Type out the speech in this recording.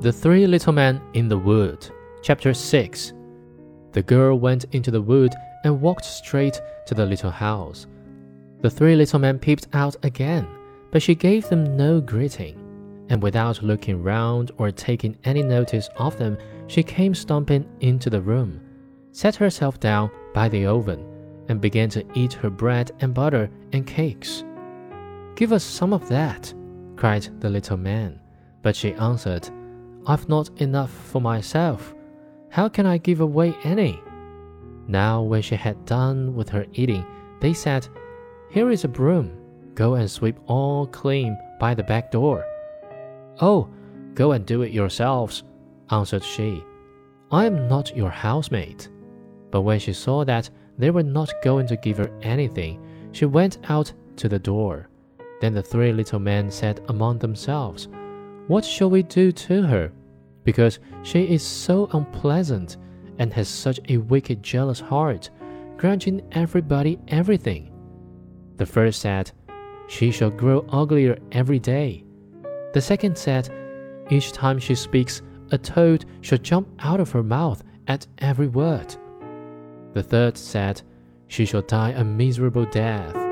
The Three Little Men in the Wood, Chapter 6. The girl went into the wood and walked straight to the little house. The three little men peeped out again, but she gave them no greeting, and without looking round or taking any notice of them, she came stomping into the room, sat herself down by the oven, and began to eat her bread and butter and cakes. Give us some of that, cried the little man, but she answered, I've not enough for myself. How can I give away any? Now, when she had done with her eating, they said, Here is a broom. Go and sweep all clean by the back door. Oh, go and do it yourselves, answered she. I am not your housemaid. But when she saw that they were not going to give her anything, she went out to the door. Then the three little men said among themselves, What shall we do to her? Because she is so unpleasant and has such a wicked, jealous heart, grudging everybody everything. The first said, She shall grow uglier every day. The second said, Each time she speaks, a toad shall jump out of her mouth at every word. The third said, She shall die a miserable death.